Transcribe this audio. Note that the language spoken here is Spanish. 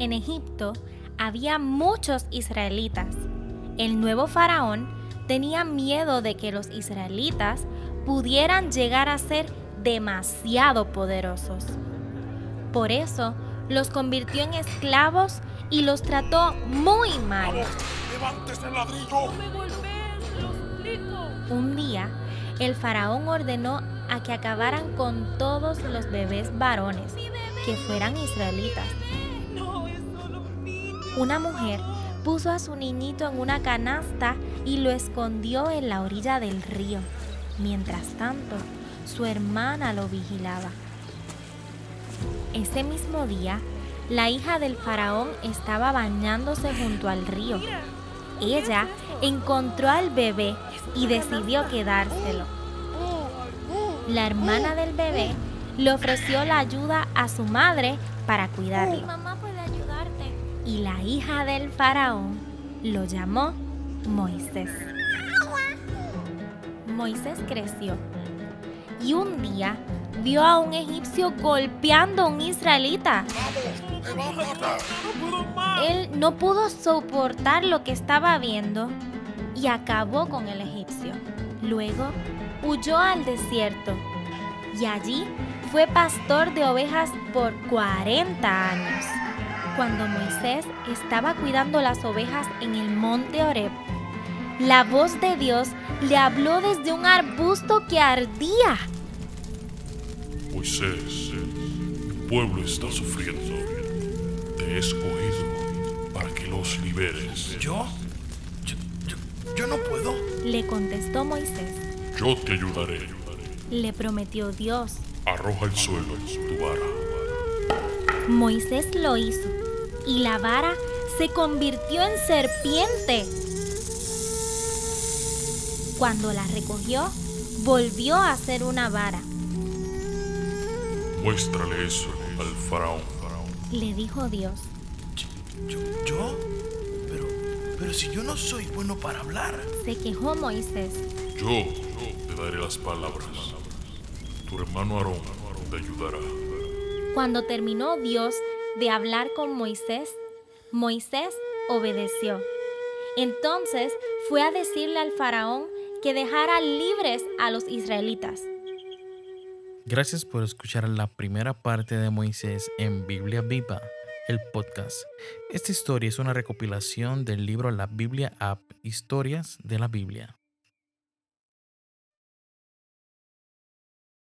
En Egipto había muchos israelitas. El nuevo faraón tenía miedo de que los israelitas pudieran llegar a ser demasiado poderosos. Por eso los convirtió en esclavos y los trató muy mal. Un día, el faraón ordenó a que acabaran con todos los bebés varones que fueran israelitas. Una mujer puso a su niñito en una canasta y lo escondió en la orilla del río. Mientras tanto, su hermana lo vigilaba. Ese mismo día, la hija del faraón estaba bañándose junto al río. Ella encontró al bebé y decidió quedárselo. La hermana del bebé le ofreció la ayuda a su madre para cuidarlo. Y la hija del faraón lo llamó Moisés. Moisés creció y un día vio a un egipcio golpeando a un israelita. Él no pudo soportar lo que estaba viendo y acabó con el egipcio. Luego huyó al desierto y allí fue pastor de ovejas por 40 años. Cuando Moisés estaba cuidando las ovejas en el monte Oreb, la voz de Dios le habló desde un arbusto que ardía. Moisés, mi pueblo está sufriendo. Te he escogido para que los liberes. ¿Yo? Yo, no puedo. Le contestó Moisés. Yo te ayudaré. Le prometió Dios. Arroja al suelo tu vara. Moisés lo hizo y la vara se convirtió en serpiente. Cuando la recogió, volvió a ser una vara. Muéstrale eso al faraón. Le dijo Dios. ¿Yo? ¿Yo? Pero, pero si yo no soy bueno para hablar. Se quejó Moisés. Yo te daré las palabras. Tu hermano Aarón te ayudará. Cuando terminó Dios de hablar con Moisés, Moisés obedeció. Entonces fue a decirle al faraón que dejara libres a los israelitas. Gracias por escuchar la primera parte de Moisés en Biblia Viva, el podcast. Esta historia es una recopilación del libro La Biblia App, Historias de la Biblia.